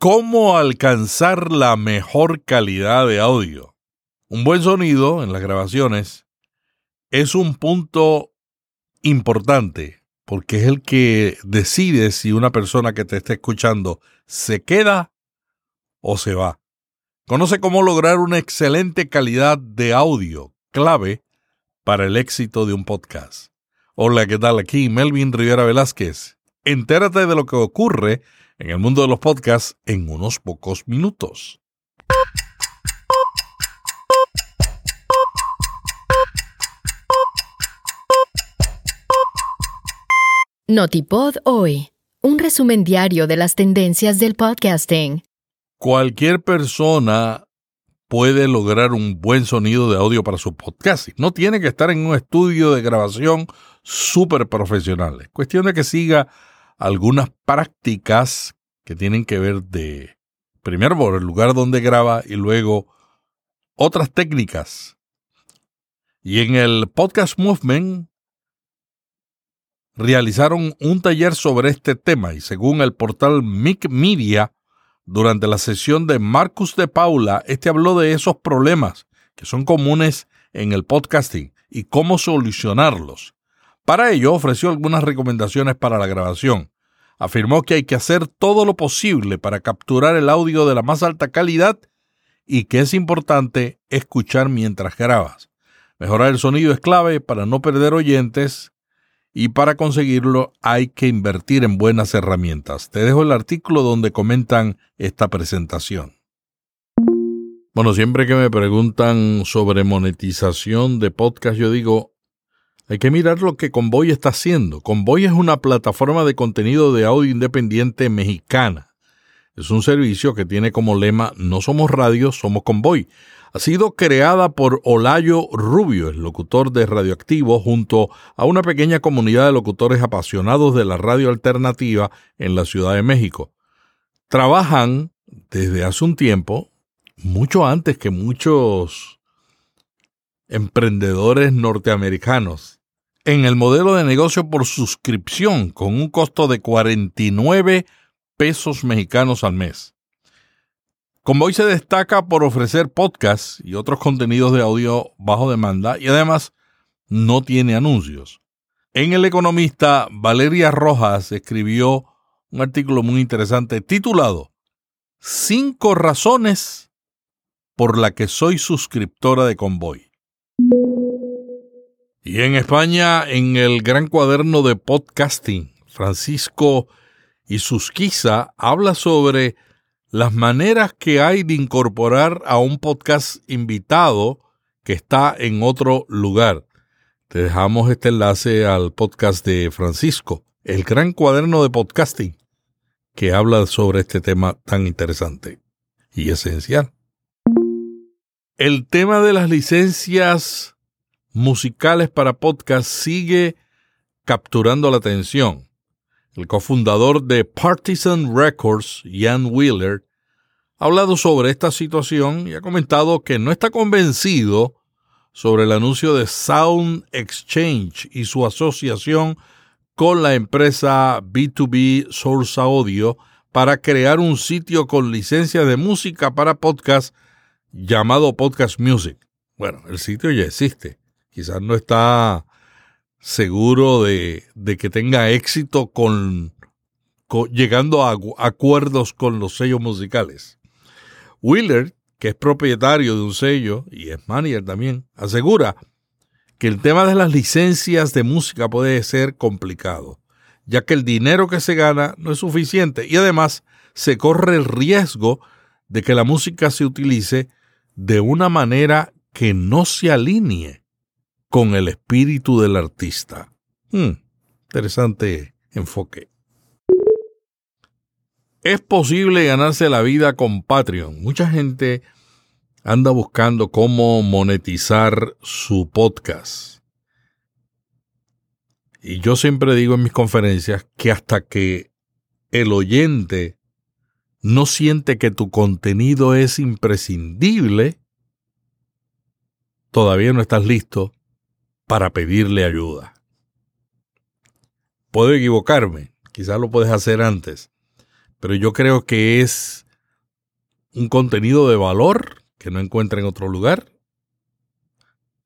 ¿Cómo alcanzar la mejor calidad de audio? Un buen sonido en las grabaciones es un punto importante porque es el que decide si una persona que te está escuchando se queda o se va. Conoce cómo lograr una excelente calidad de audio, clave para el éxito de un podcast. Hola, ¿qué tal? Aquí Melvin Rivera Velázquez. Entérate de lo que ocurre en el mundo de los podcasts en unos pocos minutos. Notipod hoy, un resumen diario de las tendencias del podcasting. Cualquier persona puede lograr un buen sonido de audio para su podcast. No tiene que estar en un estudio de grabación súper profesional. Es cuestión de que siga algunas prácticas que tienen que ver de, primero por el lugar donde graba y luego otras técnicas. Y en el Podcast Movement realizaron un taller sobre este tema y según el portal Mic Media, durante la sesión de Marcus de Paula, este habló de esos problemas que son comunes en el podcasting y cómo solucionarlos. Para ello ofreció algunas recomendaciones para la grabación. Afirmó que hay que hacer todo lo posible para capturar el audio de la más alta calidad y que es importante escuchar mientras grabas. Mejorar el sonido es clave para no perder oyentes y para conseguirlo hay que invertir en buenas herramientas. Te dejo el artículo donde comentan esta presentación. Bueno, siempre que me preguntan sobre monetización de podcast, yo digo, hay que mirar lo que Convoy está haciendo. Convoy es una plataforma de contenido de audio independiente mexicana. Es un servicio que tiene como lema No somos radio, somos Convoy ha sido creada por Olayo Rubio, el locutor de Radioactivo, junto a una pequeña comunidad de locutores apasionados de la radio alternativa en la Ciudad de México. Trabajan desde hace un tiempo, mucho antes que muchos emprendedores norteamericanos, en el modelo de negocio por suscripción con un costo de 49 pesos mexicanos al mes. Convoy se destaca por ofrecer podcasts y otros contenidos de audio bajo demanda y además no tiene anuncios. En El Economista, Valeria Rojas escribió un artículo muy interesante titulado Cinco razones por la que soy suscriptora de Convoy. Y en España, en el gran cuaderno de podcasting, Francisco Isusquiza habla sobre las maneras que hay de incorporar a un podcast invitado que está en otro lugar. Te dejamos este enlace al podcast de Francisco, el gran cuaderno de podcasting, que habla sobre este tema tan interesante y esencial. El tema de las licencias musicales para podcast sigue capturando la atención. El cofundador de Partisan Records, Ian Wheeler, ha hablado sobre esta situación y ha comentado que no está convencido sobre el anuncio de Sound Exchange y su asociación con la empresa B2B Source Audio para crear un sitio con licencia de música para podcast llamado Podcast Music. Bueno, el sitio ya existe. Quizás no está seguro de, que tenga éxito con, llegando a acuerdos con los sellos musicales. Wheeler, que es propietario de un sello y es manager también, asegura que el tema de las licencias de música puede ser complicado, ya que el dinero que se gana no es suficiente y además se corre el riesgo de que la música se utilice de una manera que no se alinee con el espíritu del artista. Hmm, interesante enfoque. Es posible ganarse la vida con Patreon. Mucha gente anda buscando cómo monetizar su podcast. Y yo siempre digo en mis conferencias que hasta que el oyente no siente que tu contenido es imprescindible, todavía no estás listo para pedirle ayuda. Puedo equivocarme, quizás lo puedes hacer antes, pero yo creo que es un contenido de valor que no encuentra en otro lugar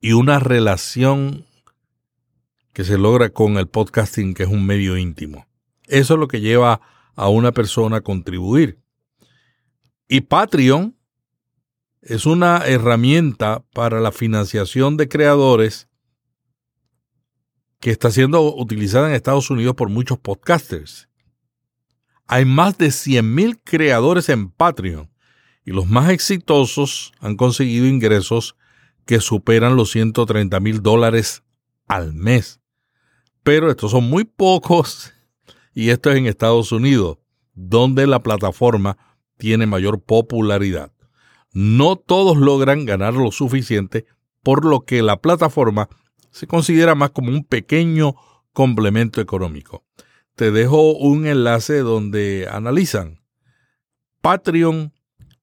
y una relación que se logra con el podcasting, que es un medio íntimo. Eso es lo que lleva a una persona a contribuir. Y Patreon es una herramienta para la financiación de creadores que está siendo utilizada en Estados Unidos por muchos podcasters. Hay más de 100.000 creadores en Patreon y los más exitosos han conseguido ingresos que superan los 130 mil dólares al mes. Pero estos son muy pocos y esto es en Estados Unidos, donde la plataforma tiene mayor popularidad. No todos logran ganar lo suficiente, por lo que la plataforma se considera más como un pequeño complemento económico. Te dejo un enlace donde analizan Patreon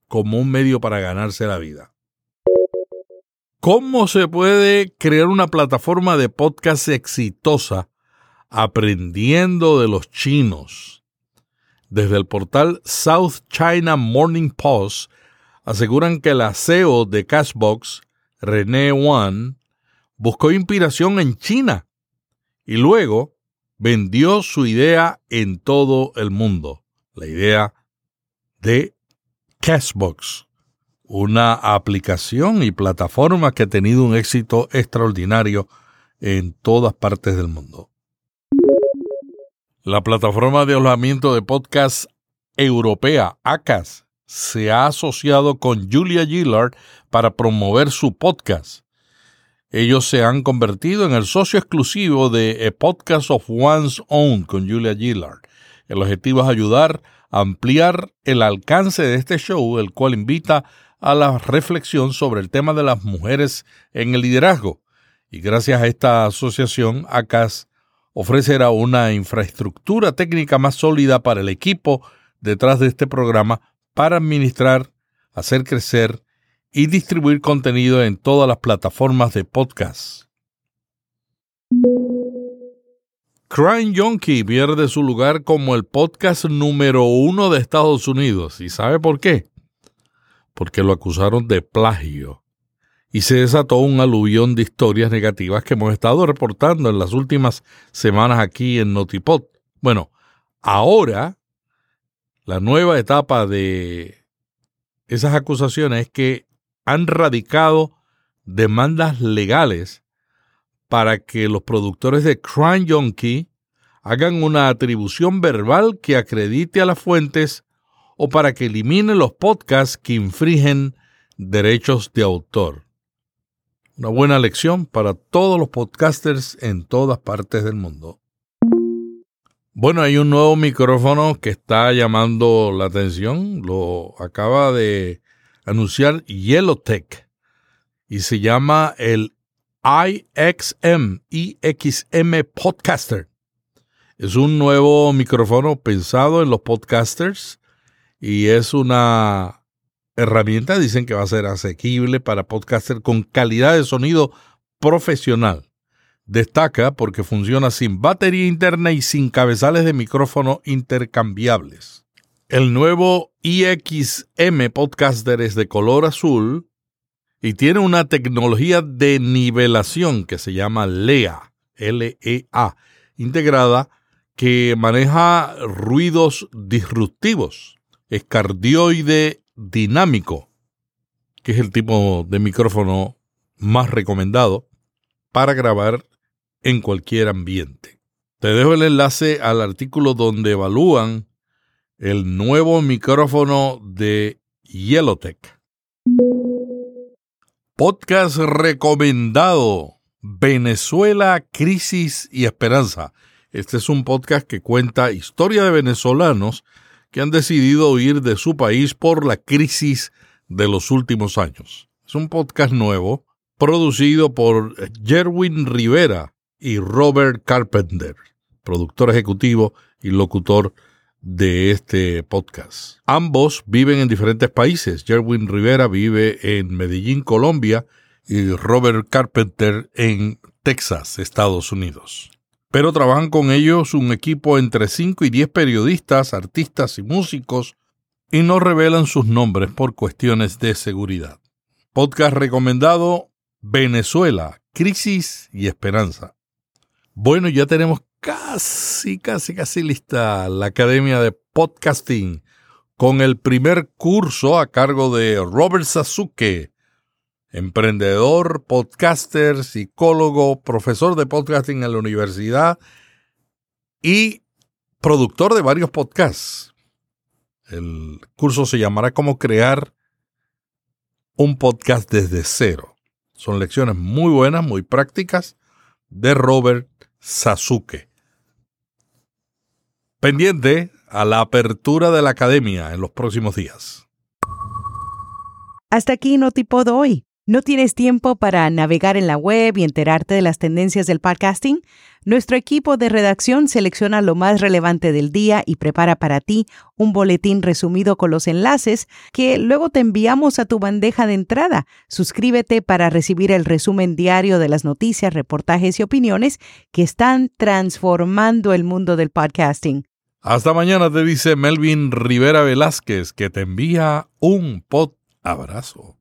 como un medio para ganarse la vida. ¿Cómo se puede crear una plataforma de podcast exitosa aprendiendo de los chinos? Desde el portal South China Morning Post aseguran que la CEO de Cashbox, René Wan, buscó inspiración en China y luego vendió su idea en todo el mundo, la idea de Cashbox, una aplicación y plataforma que ha tenido un éxito extraordinario en todas partes del mundo. La plataforma de alojamiento de podcast europea, ACAS, se ha asociado con Julia Gillard para promover su podcast. Ellos se han convertido en el socio exclusivo de A Podcast of One's Own con Julia Gillard. El objetivo es ayudar a ampliar el alcance de este show, el cual invita a la reflexión sobre el tema de las mujeres en el liderazgo. Y gracias a esta asociación, ACAS ofrecerá una infraestructura técnica más sólida para el equipo detrás de este programa para administrar, hacer crecer y distribuir contenido en todas las plataformas de podcast. Crime Junkie pierde su lugar como el podcast número uno de Estados Unidos. ¿Y sabe por qué? Porque lo acusaron de plagio. Y se desató un aluvión de historias negativas que hemos estado reportando en las últimas semanas aquí en Notipod. Bueno, ahora la nueva etapa de esas acusaciones es que han radicado demandas legales para que los productores de Crime Junkie hagan una atribución verbal que acredite a las fuentes o para que eliminen los podcasts que infringen derechos de autor. Una buena lección para todos los podcasters en todas partes del mundo. Bueno, hay un nuevo micrófono que está llamando la atención. Lo acaba de anunciar Yellowtech y se llama el IXM, IXM Podcaster. Es un nuevo micrófono pensado en los podcasters y es una herramienta, dicen que va a ser asequible para podcasters con calidad de sonido profesional. Destaca porque funciona sin batería interna y sin cabezales de micrófono intercambiables. El nuevo IXM Podcaster es de color azul y tiene una tecnología de nivelación que se llama LEA, L-E-A, integrada que maneja ruidos disruptivos. Es cardioide dinámico, que es el tipo de micrófono más recomendado para grabar en cualquier ambiente. Te dejo el enlace al artículo donde evalúan el nuevo micrófono de Yellowtech. Podcast recomendado. Venezuela, crisis y esperanza. Este es un podcast que cuenta historia de venezolanos que han decidido huir de su país por la crisis de los últimos años. Es un podcast nuevo, producido por Jerwin Rivera y Robert Carpenter, productor ejecutivo y locutor de este podcast. Ambos viven en diferentes países. Jerwin Rivera vive en Medellín, Colombia, y Robert Carpenter en Texas, Estados Unidos. Pero trabajan con ellos un equipo entre 5 y 10 periodistas, artistas y músicos y no revelan sus nombres por cuestiones de seguridad. Podcast recomendado Venezuela, Crisis y Esperanza. Bueno, ya tenemos casi, casi, casi lista la Academia de Podcasting con el primer curso a cargo de Robert Sasuke, emprendedor, podcaster, psicólogo, profesor de podcasting en la universidad y productor de varios podcasts. El curso se llamará Cómo crear un podcast desde cero. Son lecciones muy buenas, muy prácticas de Robert Sasuke. Pendiente a la apertura de la academia en los próximos días. Hasta aquí Notipod hoy. ¿No tienes tiempo para navegar en la web y enterarte de las tendencias del podcasting? Nuestro equipo de redacción selecciona lo más relevante del día y prepara para ti un boletín resumido con los enlaces que luego te enviamos a tu bandeja de entrada. Suscríbete para recibir el resumen diario de las noticias, reportajes y opiniones que están transformando el mundo del podcasting. Hasta mañana te dice Melvin Rivera Velázquez que te envía un pod abrazo.